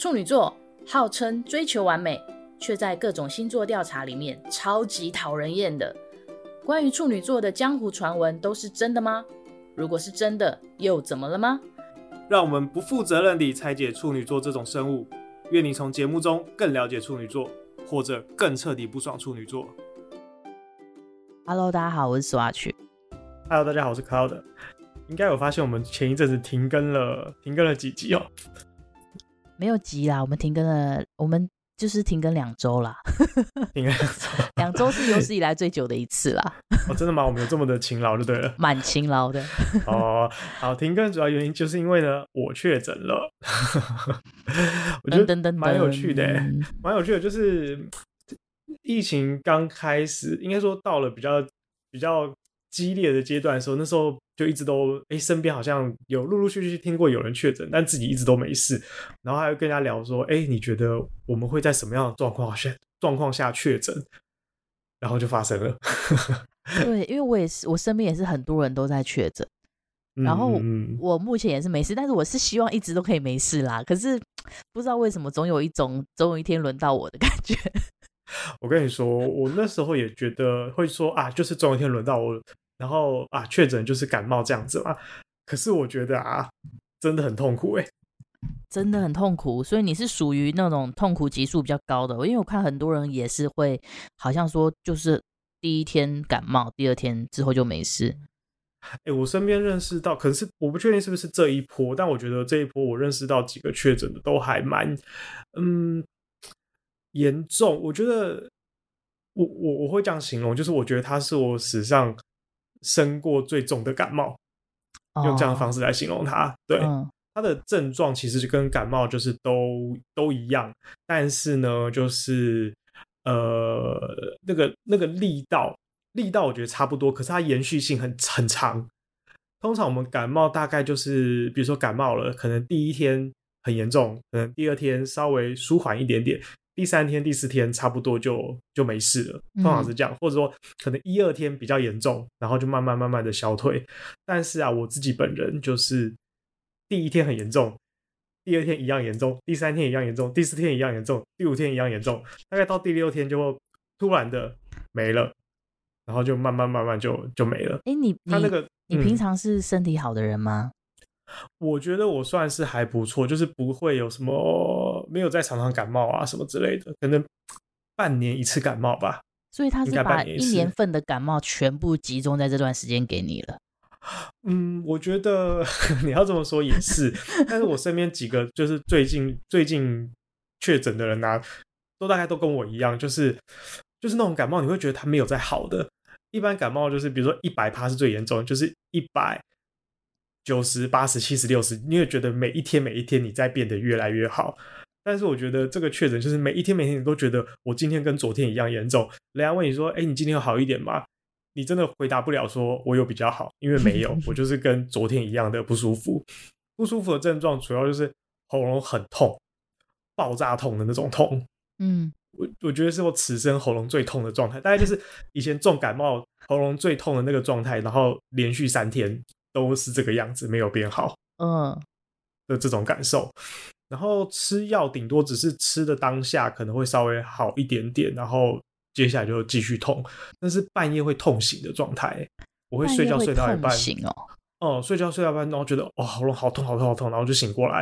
处女座号称追求完美，却在各种星座调查里面超级讨人厌的。关于处女座的江湖传闻都是真的吗？如果是真的，又怎么了吗？让我们不负责任地拆解处女座这种生物。愿你从节目中更了解处女座，或者更彻底不爽处女座。Hello，大家好，我是 Swatch。Hello，大家好，我是 Cloud。应该有发现我们前一阵子停更了，停更了几集哦？没有急啦，我们停更了，我们。就是停更两周啦，停更两周，两周是有史以来最久的一次啦。哦，真的吗？我们有这么的勤劳就对了，蛮勤劳的。哦，好，停更主要原因就是因为呢，我确诊了。我觉得蛮有趣的，蛮有趣的，就是疫情刚开始，应该说到了比较比较激烈的阶段的时候，那时候就一直都哎、欸，身边好像有陆陆续续听过有人确诊，但自己一直都没事。然后还会跟人家聊说，哎、欸，你觉得我们会在什么样的状况下状况下确诊？然后就发生了。对，因为我也是，我身边也是很多人都在确诊。然后我目前也是没事，但是我是希望一直都可以没事啦。可是不知道为什么，总有一种总有一天轮到我的感觉。我跟你说，我那时候也觉得会说啊，就是总有一天轮到我。然后啊，确诊就是感冒这样子嘛。可是我觉得啊，真的很痛苦哎，真的很痛苦。所以你是属于那种痛苦级数比较高的，因为我看很多人也是会，好像说就是第一天感冒，第二天之后就没事。哎，我身边认识到，可是我不确定是不是这一波，但我觉得这一波我认识到几个确诊的都还蛮嗯严重。我觉得我我我会这样形容，就是我觉得他是我史上。生过最重的感冒，用这样的方式来形容它。Oh. 对，它的症状其实就跟感冒就是都都一样，但是呢，就是呃，那个那个力道力道我觉得差不多，可是它延续性很很长。通常我们感冒大概就是，比如说感冒了，可能第一天很严重，可能第二天稍微舒缓一点点。第三天、第四天差不多就就没事了，通常是这样，嗯、或者说可能一二天比较严重，然后就慢慢慢慢的消退。但是啊，我自己本人就是第一天很严重，第二天一样严重，第三天一样严重，第四天一样严重，第五天一样严重，大概到第六天就突然的没了，然后就慢慢慢慢就就没了。哎、欸，你他那个你，你平常是身体好的人吗？我觉得我算是还不错，就是不会有什么没有在常常感冒啊什么之类的，可能半年一次感冒吧。所以他是把一年份的感冒全部集中在这段时间给你了。嗯，我觉得 你要这么说也是，但是我身边几个就是最近最近确诊的人啊，都大概都跟我一样，就是就是那种感冒，你会觉得他没有在好的。一般感冒就是比如说一百趴是最严重，就是一百。九十八十七十六十，你会觉得每一天每一天你在变得越来越好。但是我觉得这个确诊就是每一天每一天你都觉得我今天跟昨天一样严重。人家问你说：“哎，你今天有好一点吗？”你真的回答不了，说我有比较好，因为没有，我就是跟昨天一样的不舒服。不舒服的症状主要就是喉咙很痛，爆炸痛的那种痛。嗯，我我觉得是我此生喉咙最痛的状态，大概就是以前重感冒喉咙最痛的那个状态，然后连续三天。都是这个样子，没有变好，嗯，的这种感受。然后吃药顶多只是吃的当下可能会稍微好一点点，然后接下来就继续痛，但是半夜会痛醒的状态。我会睡觉睡到一半，醒哦，嗯，睡觉睡到一半，然后觉得哇，喉咙好痛好痛好痛，然后就醒过来，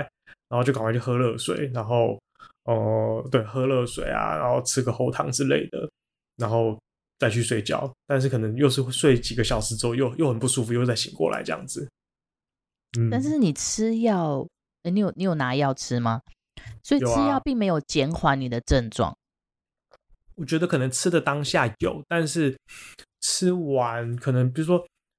然后就赶快去喝热水，然后哦、呃，对，喝热水啊，然后吃个喉糖之类的，然后。再去睡觉，但是可能又是睡几个小时之后，又又很不舒服，又再醒过来这样子。嗯，但是你吃药，欸，你有你有拿药吃吗？所以吃药并没有减缓你的症状。我觉得可能吃的当下有，但是吃完可能比如说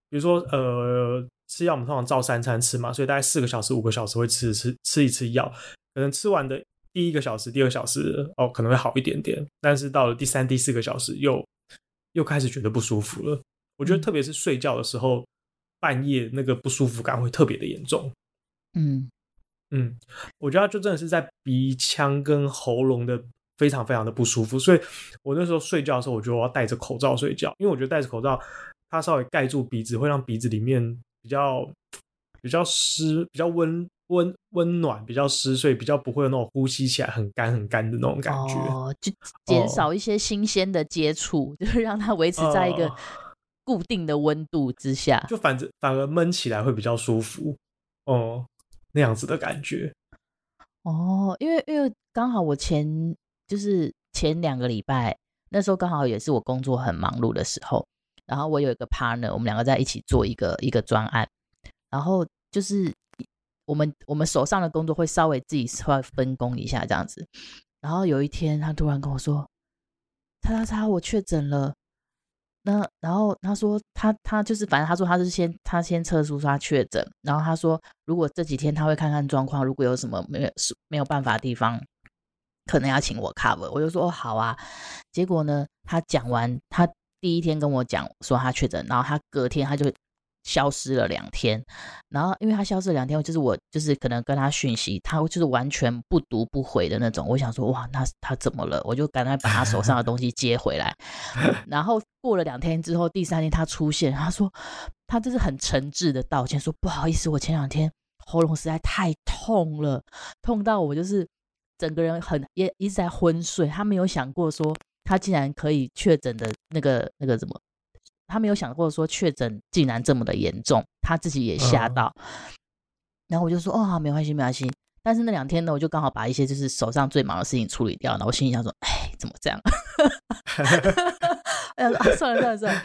比如说呃吃药，我们通常照三餐吃嘛，所以大概四个小时五个小时会吃吃吃一次药，可能吃完的第一个小时第二个小时哦可能会好一点点，但是到了第三第四个小时又。又开始觉得不舒服了。我觉得特别是睡觉的时候，半夜那个不舒服感会特别的严重。嗯嗯，我觉得就真的是在鼻腔跟喉咙的非常非常的不舒服。所以我那时候睡觉的时候，我觉得我要戴着口罩睡觉，因为我觉得戴着口罩，它稍微盖住鼻子，会让鼻子里面比较比较湿、比较温温温暖，比较湿碎，比较不会有那种呼吸起来很干很干的那种感觉。哦，就减少一些新鲜的接触，哦、就是让它维持在一个固定的温度之下。呃、就反正反而闷起来会比较舒服。哦，那样子的感觉。哦，因为因为刚好我前就是前两个礼拜那时候刚好也是我工作很忙碌的时候，然后我有一个 partner，我们两个在一起做一个一个专案，然后就是我们我们手上的工作会稍微自己稍微分工一下这样子，然后有一天他突然跟我说：“叉叉叉，我确诊了。”那然后他说他他就是反正他说他是先他先测出他确诊，然后他说如果这几天他会看看状况，如果有什么没有没有办法的地方，可能要请我 cover。我就说哦好啊。结果呢，他讲完他第一天跟我讲说他确诊，然后他隔天他就。消失了两天，然后因为他消失了两天，就是我就是可能跟他讯息，他就是完全不读不回的那种。我想说，哇，那他怎么了？我就赶快把他手上的东西接回来。然后过了两天之后，第三天他出现，他说他就是很诚挚的道歉，说不好意思，我前两天喉咙实在太痛了，痛到我就是整个人很也一直在昏睡。他没有想过说他竟然可以确诊的那个那个什么。他没有想过说确诊竟然这么的严重，他自己也吓到。嗯、然后我就说：“哦，没关系，没关系。”但是那两天呢，我就刚好把一些就是手上最忙的事情处理掉。然后我心里想说：“哎，怎么这样？” 哎呀、啊，算了算了算了。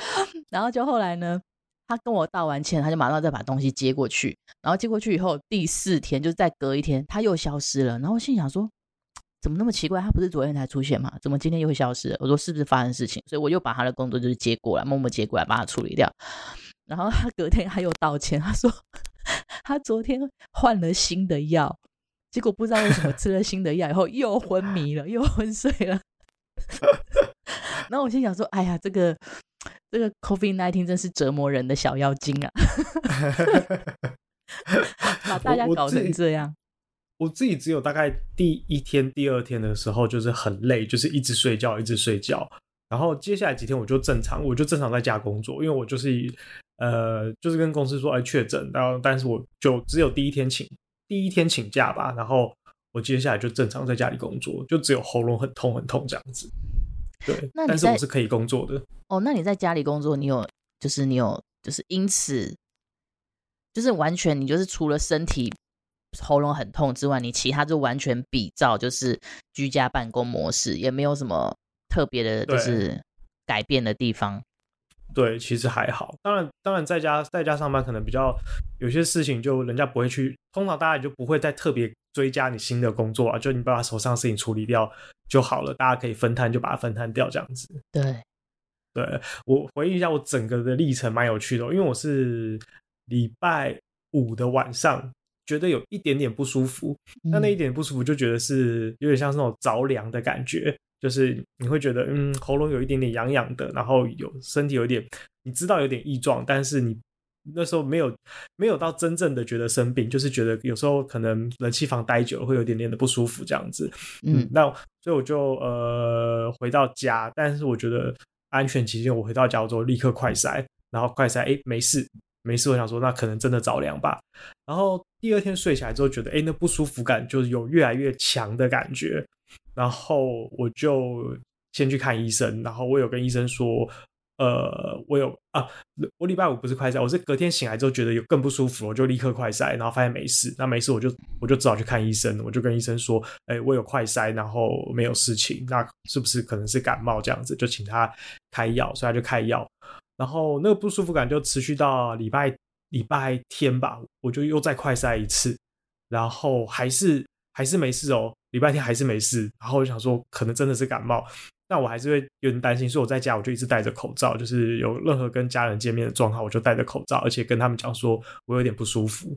然后就后来呢，他跟我道完歉，他就马上再把东西接过去。然后接过去以后，第四天就是再隔一天，他又消失了。然后我心里想说。怎么那么奇怪？他不是昨天才出现吗？怎么今天又会消失？我说是不是发生事情？所以我又把他的工作就是接过来，默默接过来，把他处理掉。然后他隔天他又道歉，他说他昨天换了新的药，结果不知道为什么吃了新的药以后又昏迷了，又昏睡了。然后我心想说：哎呀，这个这个 COVID-19 真是折磨人的小妖精啊！把大家搞成这样。我自己只有大概第一天、第二天的时候，就是很累，就是一直睡觉，一直睡觉。然后接下来几天我就正常，我就正常在家工作，因为我就是呃，就是跟公司说哎确诊，然后但是我就只有第一天请第一天请假吧，然后我接下来就正常在家里工作，就只有喉咙很痛很痛这样子。对，那但是我是可以工作的。哦，那你在家里工作，你有就是你有就是因此就是完全你就是除了身体。喉咙很痛之外，你其他就完全比照就是居家办公模式，也没有什么特别的，就是改变的地方。对，其实还好。当然，当然在家在家上班可能比较有些事情，就人家不会去，通常大家也就不会再特别追加你新的工作啊，就你把手上的事情处理掉就好了，大家可以分摊就把它分摊掉这样子。对，对，我回忆一下我整个的历程蛮有趣的，因为我是礼拜五的晚上。觉得有一点点不舒服，那那一点不舒服就觉得是有点像是那种着凉的感觉，就是你会觉得嗯喉咙有一点点痒痒的，然后有身体有点你知道有点异状，但是你那时候没有没有到真正的觉得生病，就是觉得有时候可能冷气房待久了会有点点的不舒服这样子，嗯，那所以我就呃回到家，但是我觉得安全起见，我回到家之后立刻快筛，然后快筛哎没事。没事，我想说那可能真的着凉吧。然后第二天睡起来之后，觉得哎，那不舒服感就是有越来越强的感觉。然后我就先去看医生。然后我有跟医生说，呃，我有啊，我礼拜五不是快筛，我是隔天醒来之后觉得有更不舒服，我就立刻快筛，然后发现没事。那没事，我就我就只好去看医生。我就跟医生说，哎，我有快筛，然后没有事情，那是不是可能是感冒这样子？就请他开药，所以他就开药。然后那个不舒服感就持续到礼拜礼拜天吧，我就又再快筛一次，然后还是还是没事哦，礼拜天还是没事。然后我就想说，可能真的是感冒，但我还是会有点担心，所以我在家我就一直戴着口罩，就是有任何跟家人见面的状况，我就戴着口罩，而且跟他们讲说我有点不舒服。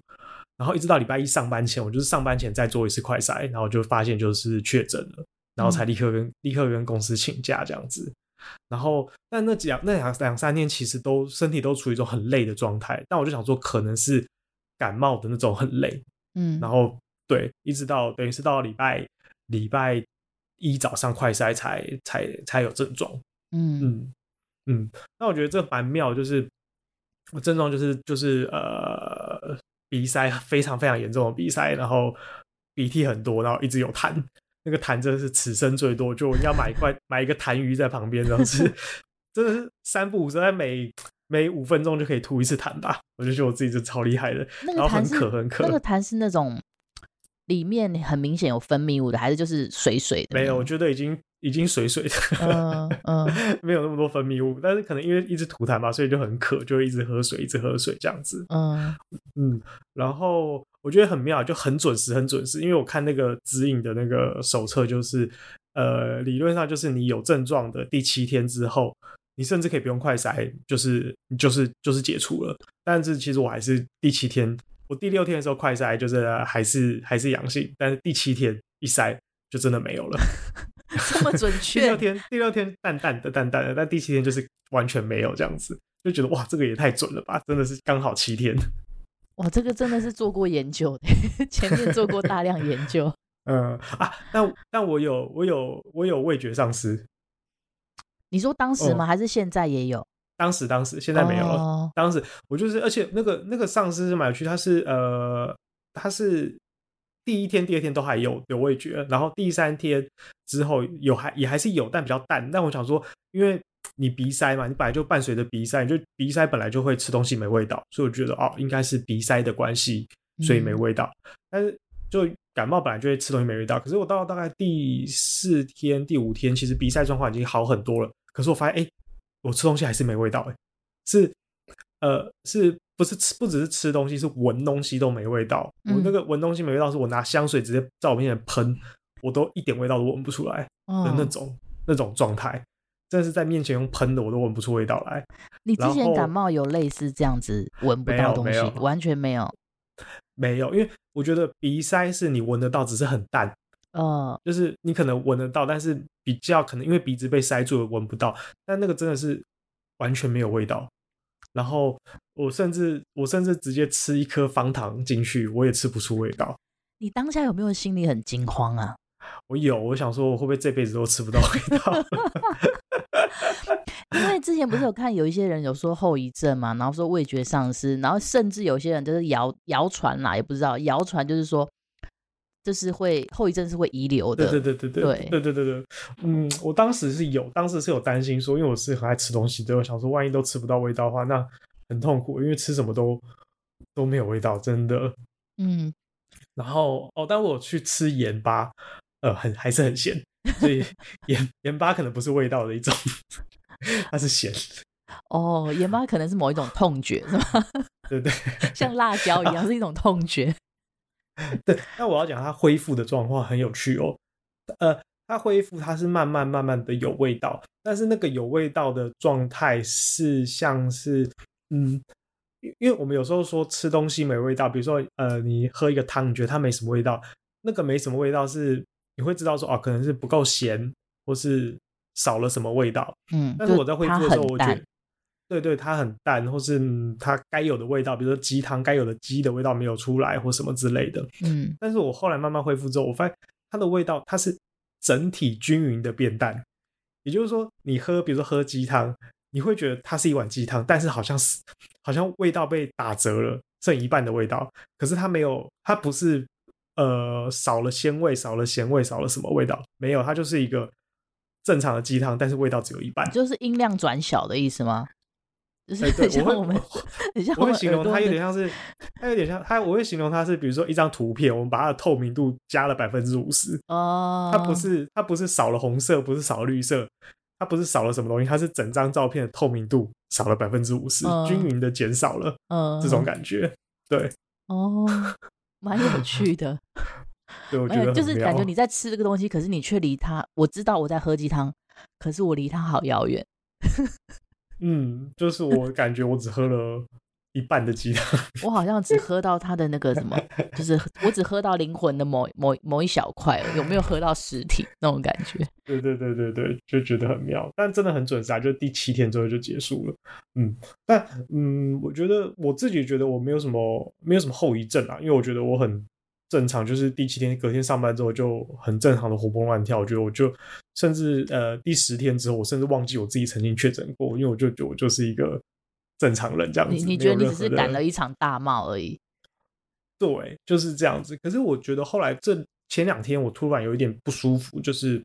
然后一直到礼拜一上班前，我就是上班前再做一次快筛，然后就发现就是确诊了，然后才立刻跟、嗯、立刻跟公司请假这样子。然后，但那几两那两两三天其实都身体都处于一种很累的状态，但我就想说可能是感冒的那种很累，嗯，然后对，一直到等于是到礼拜礼拜一早上快筛才才才有症状，嗯。嗯嗯，那我觉得这蛮妙，就是我症状就是就是呃鼻塞非常非常严重的鼻塞，然后鼻涕很多，然后一直有痰，那个痰真的是此生最多，就我应该买一块买一个痰盂在旁边，这样子 真的是三不五时，在每每五分钟就可以吐一次痰吧，我就觉得我自己是超厉害的。那个痰是很渴很渴，那个痰是那种里面很明显有分泌物的，还是就是水水的？没有，我觉得已经。已经水水的，嗯嗯，没有那么多分泌物，但是可能因为一直吐痰嘛，所以就很渴，就会一直喝水，一直喝水这样子。嗯嗯，然后我觉得很妙，就很准时，很准时。因为我看那个指引的那个手册，就是呃，理论上就是你有症状的第七天之后，你甚至可以不用快筛，就是就是就是解除了。但是其实我还是第七天，我第六天的时候快筛，就是还是还是阳性，但是第七天一筛就真的没有了。这么准确？第六天，第六天淡淡的，淡淡的，但第七天就是完全没有这样子，就觉得哇，这个也太准了吧！真的是刚好七天。哇，这个真的是做过研究的，前面做过大量研究。嗯啊，但但我有，我有，我有味觉丧失。你说当时吗？哦、还是现在也有？当时，当时，现在没有了。哦、当时我就是，而且那个那个丧失是蛮有趣，它是呃，它是。第一天、第二天都还有有味觉，然后第三天之后有还也还是有，但比较淡。但我想说，因为你鼻塞嘛，你本来就伴随着鼻塞，你就鼻塞本来就会吃东西没味道，所以我觉得哦，应该是鼻塞的关系，所以没味道。嗯、但是就感冒本来就会吃东西没味道，可是我到大概第四天、第五天，其实鼻塞状况已经好很多了。可是我发现，哎，我吃东西还是没味道，哎，是呃是。不是吃，不只是吃东西，是闻东西都没味道。嗯、我那个闻东西没味道，是我拿香水直接在我面前喷，我都一点味道都闻不出来的那种、哦、那种状态。真的是在面前用喷的，我都闻不出味道来。你之前感冒有类似这样子闻不到东西，完全没有，没有，因为我觉得鼻塞是你闻得到，只是很淡。哦，就是你可能闻得到，但是比较可能因为鼻子被塞住了闻不到。但那个真的是完全没有味道。然后我甚至我甚至直接吃一颗方糖进去，我也吃不出味道。你当下有没有心里很惊慌啊？我有，我想说我会不会这辈子都吃不到味道？因为之前不是有看有一些人有说后遗症嘛，然后说味觉丧失，然后甚至有些人就是谣谣传啦，也不知道谣传就是说。就是会后遗症是会遗留的，对对对对对对对对对对，嗯，我当时是有，当时是有担心说，因为我是很爱吃东西，对，我想说万一都吃不到味道的话，那很痛苦，因为吃什么都都没有味道，真的，嗯。然后哦，但我去吃盐巴，呃，很还是很咸，所以 盐盐巴可能不是味道的一种，它是咸。哦，盐巴可能是某一种痛觉，是吗？对 对，像辣椒一样是一种痛觉。对，那我要讲它恢复的状况很有趣哦。呃，它恢复它是慢慢慢慢的有味道，但是那个有味道的状态是像是，嗯，因为我们有时候说吃东西没味道，比如说呃，你喝一个汤，你觉得它没什么味道，那个没什么味道是你会知道说哦，可能是不够咸，或是少了什么味道。嗯，但是我在恢复的时候，我觉得。对对，它很淡，或是它该有的味道，比如说鸡汤该有的鸡的味道没有出来，或什么之类的。嗯，但是我后来慢慢恢复之后，我发现它的味道它是整体均匀的变淡。也就是说，你喝，比如说喝鸡汤，你会觉得它是一碗鸡汤，但是好像是好像味道被打折了，剩一半的味道。可是它没有，它不是呃少了鲜味，少了咸味，少了什么味道？没有，它就是一个正常的鸡汤，但是味道只有一半。就是音量转小的意思吗？哎，对，我会，我 会形容它有点像是，它有点像它，我会形容它是，比如说一张图片，我们把它的透明度加了百分之五十。哦，它不是，它不是少了红色，不是少了绿色，它不是少了什么东西，它是整张照片的透明度少了百分之五十，均匀的减少了，嗯，这种感觉，对，哦，蛮有趣的，对，我觉得就是感觉你在吃这个东西，可是你却离它，我知道我在喝鸡汤，可是我离它好遥远。嗯，就是我感觉我只喝了一半的鸡汤，我好像只喝到它的那个什么，就是我只喝到灵魂的某某某一小块，有没有喝到实体那种感觉？对对对对对，就觉得很妙，但真的很准时啊，就第七天之后就结束了。嗯，但嗯，我觉得我自己觉得我没有什么没有什么后遗症啊，因为我觉得我很。正常就是第七天隔天上班之后就很正常的活蹦乱跳，我觉得我就甚至呃第十天之后，我甚至忘记我自己曾经确诊过，因为我就觉得我就是一个正常人这样子。你你觉得你只是感了一场大冒而已？对，就是这样子。可是我觉得后来这前两天我突然有一点不舒服，就是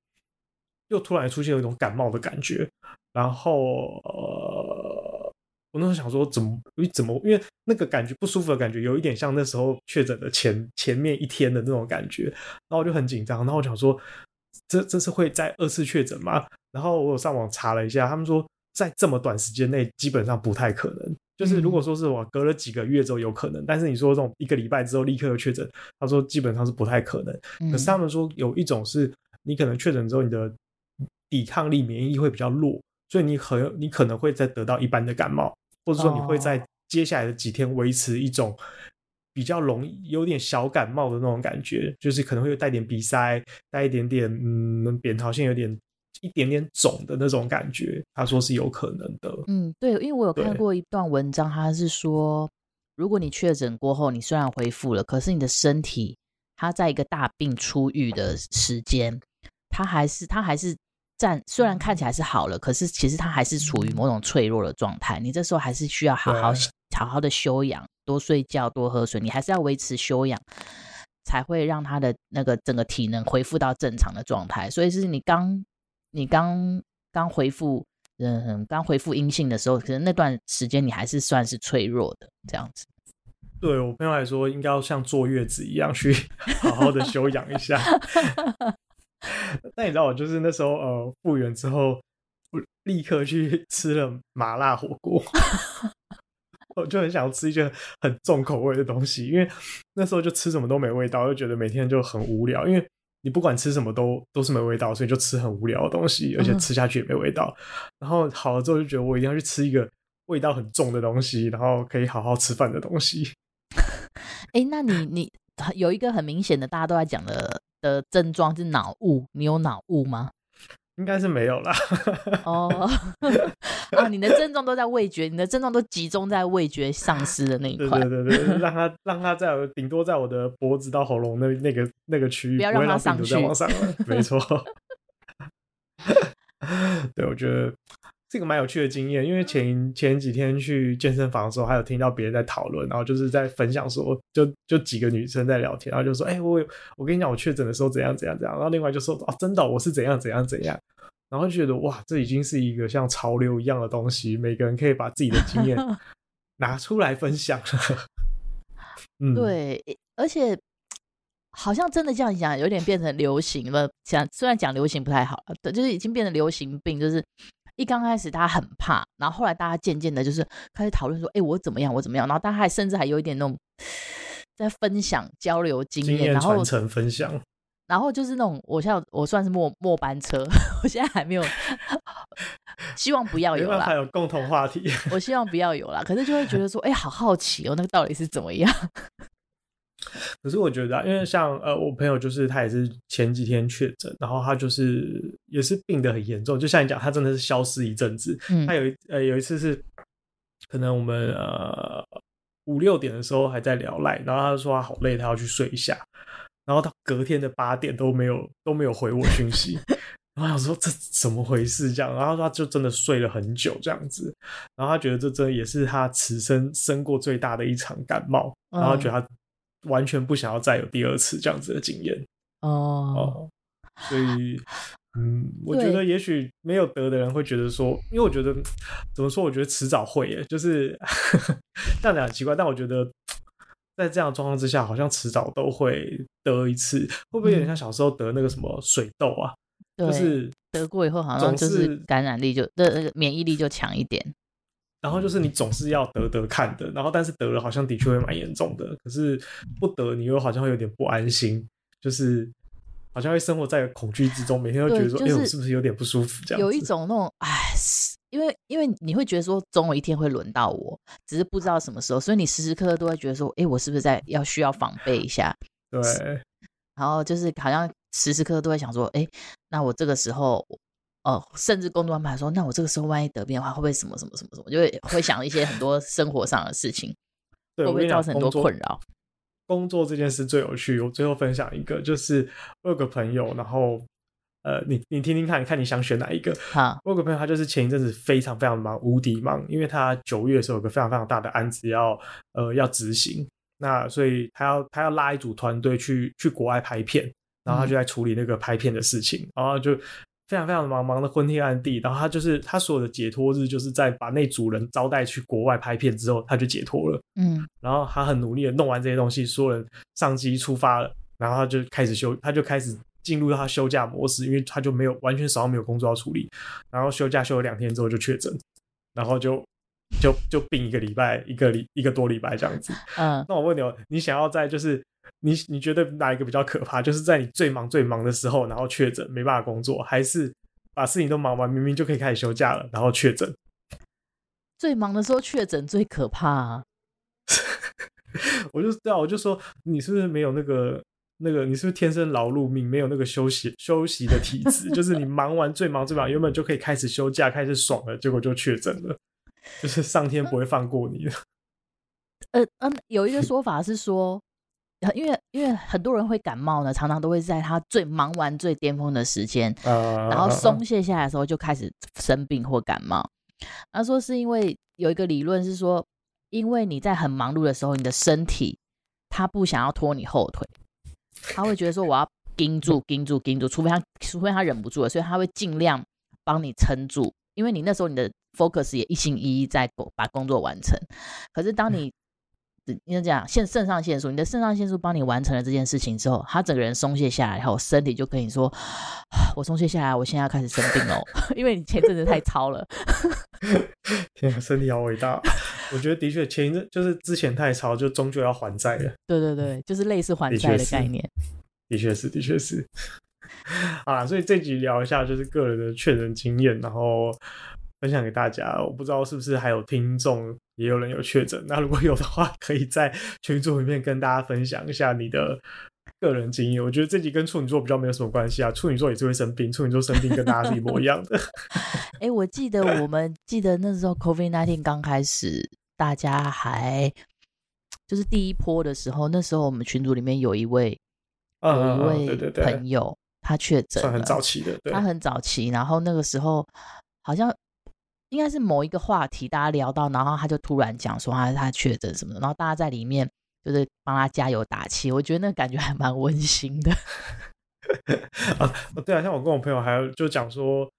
又突然出现有一种感冒的感觉，然后呃，我那时候想说怎么怎么，因为那个感觉不舒服的感觉有一点像那时候确诊的前前面一天的那种感觉，然后我就很紧张，然后我想说这这是会再二次确诊吗？然后我有上网查了一下，他们说在这么短时间内基本上不太可能。就是如果说是我隔了几个月之后有可能，但是你说这种一个礼拜之后立刻确诊，他说基本上是不太可能。可是他们说有一种是你可能确诊之后你的抵抗力、免疫力会比较弱，所以你很你可能会再得到一般的感冒，或者说你会在接下来的几天维持一种比较容易有点小感冒的那种感觉，就是可能会带点鼻塞，带一点点嗯扁桃腺有点。一点点肿的那种感觉，他说是有可能的。嗯，对，因为我有看过一段文章，他是说，如果你确诊过后，你虽然恢复了，可是你的身体，它在一个大病初愈的时间，它还是它还是暂，虽然看起来是好了，可是其实它还是处于某种脆弱的状态。你这时候还是需要好好好好的休养，多睡觉，多喝水，你还是要维持休养，才会让他的那个整个体能恢复到正常的状态。所以是你刚。你刚刚恢复，嗯，刚恢复阴性的时候，可能那段时间你还是算是脆弱的，这样子。对我朋友来说，应该要像坐月子一样去 好好的休养一下。但你知道，我就是那时候呃复原之后，我立刻去吃了麻辣火锅，我就很想吃一些很重口味的东西，因为那时候就吃什么都没味道，就觉得每天就很无聊，因为。你不管吃什么都都是没味道，所以就吃很无聊的东西，而且吃下去也没味道。嗯、然后好了之后就觉得我一定要去吃一个味道很重的东西，然后可以好好吃饭的东西。哎、欸，那你你有一个很明显的大家都在讲的的症状是脑雾，你有脑雾吗？应该是没有啦。哦，啊，你的症状都在味觉，你的症状都集中在味觉丧失的那一块。对对对对，让它让它在我顶多在我的脖子到喉咙那那个那个区域，不要让它上去。往上没错。对，我觉得这个蛮有趣的经验，因为前前几天去健身房的时候，还有听到别人在讨论，然后就是在分享说，就就几个女生在聊天，然后就说，哎、欸，我我跟你讲，我确诊的时候怎样怎样怎样，然后另外就说，哦，真的，我是怎样怎样怎样。然后就觉得哇，这已经是一个像潮流一样的东西，每个人可以把自己的经验 拿出来分享。嗯，对，而且好像真的这样讲，有点变成流行了。讲虽然讲流行不太好，对，就是已经变成流行病。就是一刚开始大家很怕，然后后来大家渐渐的，就是开始讨论说，哎，我怎么样，我怎么样。然后大家还甚至还有一点那种在分享交流经验，然后传承分享。然后就是那种，我像我算是末末班车，我现在还没有，希望不要有啦。还有共同话题，我希望不要有啦。可是就会觉得说，哎、欸，好好奇哦，那个到底是怎么样？可是我觉得、啊，因为像呃，我朋友就是他也是前几天确诊，然后他就是也是病得很严重，就像你讲，他真的是消失一阵子。嗯、他有一呃有一次是，可能我们呃五六点的时候还在聊赖，然后他就说他好累，他要去睡一下。然后到隔天的八点都没有都没有回我讯息，然后想说这怎么回事这样，然后他就真的睡了很久这样子，然后他觉得这真的也是他此生生过最大的一场感冒，然后觉得他完全不想要再有第二次这样子的经验哦，哦，所以嗯，我觉得也许没有得的人会觉得说，因为我觉得怎么说，我觉得迟早会耶，就是这样讲很奇怪，但我觉得。在这样的状况之下，好像迟早都会得一次，会不会有点像小时候得那个什么水痘啊？嗯、就是得过以后，好像就是感染力就的那个免疫力就强一点。然后就是你总是要得得看的，然后但是得了好像的确会蛮严重的，可是不得你又好像会有点不安心，就是好像会生活在恐惧之中，每天都觉得说，哎、就是欸，我是不是有点不舒服？这样有一种那种哎。因为，因为你会觉得说，总有一天会轮到我，只是不知道什么时候，所以你时时刻刻都会觉得说，哎，我是不是在要需要防备一下？对。然后就是好像时时刻刻都会想说，哎，那我这个时候，哦、呃，甚至工作安排说，那我这个时候万一得病的话，会不会什么什么什么什么？就会会想一些很多生活上的事情，会不会造成很多困扰？工作这件事最有趣，我最后分享一个，就是我有个朋友，然后。呃，你你听听看，看你想选哪一个？好，我有个朋友，他就是前一阵子非常非常忙，无敌忙，因为他九月的时候有个非常非常大的案子要呃要执行，那所以他要他要拉一组团队去去国外拍片，然后他就在处理那个拍片的事情，然后就非常非常的忙，忙的昏天暗地。然后他就是他所有的解脱日，就是在把那组人招待去国外拍片之后，他就解脱了。嗯，然后他很努力的弄完这些东西，所有人上机出发了，然后他就开始休，他就开始进入到他休假模式，因为他就没有完全手上没有工作要处理，然后休假休了两天之后就确诊，然后就。就就病一个礼拜，一个礼一个多礼拜这样子。嗯，那我问你哦，你想要在就是你你觉得哪一个比较可怕？就是在你最忙最忙的时候，然后确诊没办法工作，还是把事情都忙完，明明就可以开始休假了，然后确诊？最忙的时候确诊最可怕啊！我就知道，我就说你是不是没有那个那个？你是不是天生劳碌命，没有那个休息休息的体质？就是你忙完最忙最忙，原本就可以开始休假，开始爽了，结果就确诊了。就是上天不会放过你的。呃嗯，有一个说法是说，因为因为很多人会感冒呢，常常都会在他最忙完最巅峰的时间，然后松懈下来的时候就开始生病或感冒。他说是因为有一个理论是说，因为你在很忙碌的时候，你的身体他不想要拖你后腿，他会觉得说我要盯住盯住盯住，除非他除非他忍不住了，所以他会尽量帮你撑住，因为你那时候你的。focus 也一心一意在把工作完成，可是当你，你讲肾肾上腺素，你的肾上腺素帮你完成了这件事情之后，他整个人松懈下来以后，身体就跟你说，我松懈下来，我现在要开始生病哦，因为你前阵子太操了。天啊，身体好伟大！我觉得的确前一阵就是之前太操，就终究要还债了。对对对，就是类似还债的概念。的确是，的确是。是啊，所以这集聊一下就是个人的确诊经验，然后。分享给大家，我不知道是不是还有听众也有人有确诊。那如果有的话，可以在群组里面跟大家分享一下你的个人经验。我觉得这集跟处女座比较没有什么关系啊，处女座也是会生病，处女座生病跟大家是一模一样的。哎、欸，我记得我们记得那时候 COVID-19 刚开始，大家还就是第一波的时候，那时候我们群组里面有一位有一位朋友，他确诊，算很早期的，他很早期，然后那个时候好像。应该是某一个话题，大家聊到，然后他就突然讲说他他确诊什么的，然后大家在里面就是帮他加油打气，我觉得那感觉还蛮温馨的。啊，对啊，像我跟我朋友还就讲说，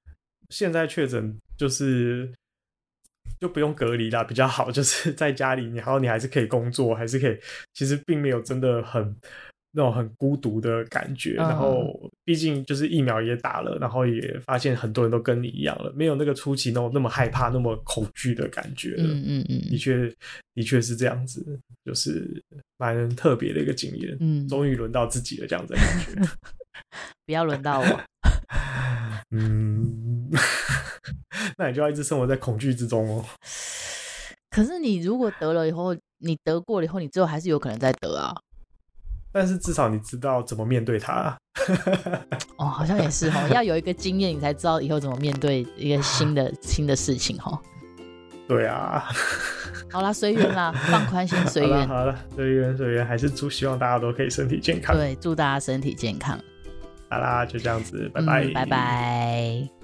现在确诊就是就不用隔离啦，比较好，就是 在家里，然后你还是可以工作，还是可以，其实并没有真的很。那种很孤独的感觉，然后毕竟就是疫苗也打了，然后也发现很多人都跟你一样了，没有那个初期那种那么害怕、那么恐惧的感觉了。嗯嗯嗯，的确的确是这样子，就是蛮特别的一个经验。嗯，终于轮到自己了，这样子的感觉。不要轮到我。嗯，那你就要一直生活在恐惧之中哦。可是你如果得了以后，你得过了以后，你之后还是有可能再得啊。但是至少你知道怎么面对它。哦，好像也是哈，要有一个经验，你才知道以后怎么面对一个新的 新的事情哈。对啊。好啦，随缘啦，放宽心，随缘。好了，随缘随缘，还是祝希望大家都可以身体健康。对，祝大家身体健康。好啦，就这样子，拜拜，嗯，拜拜。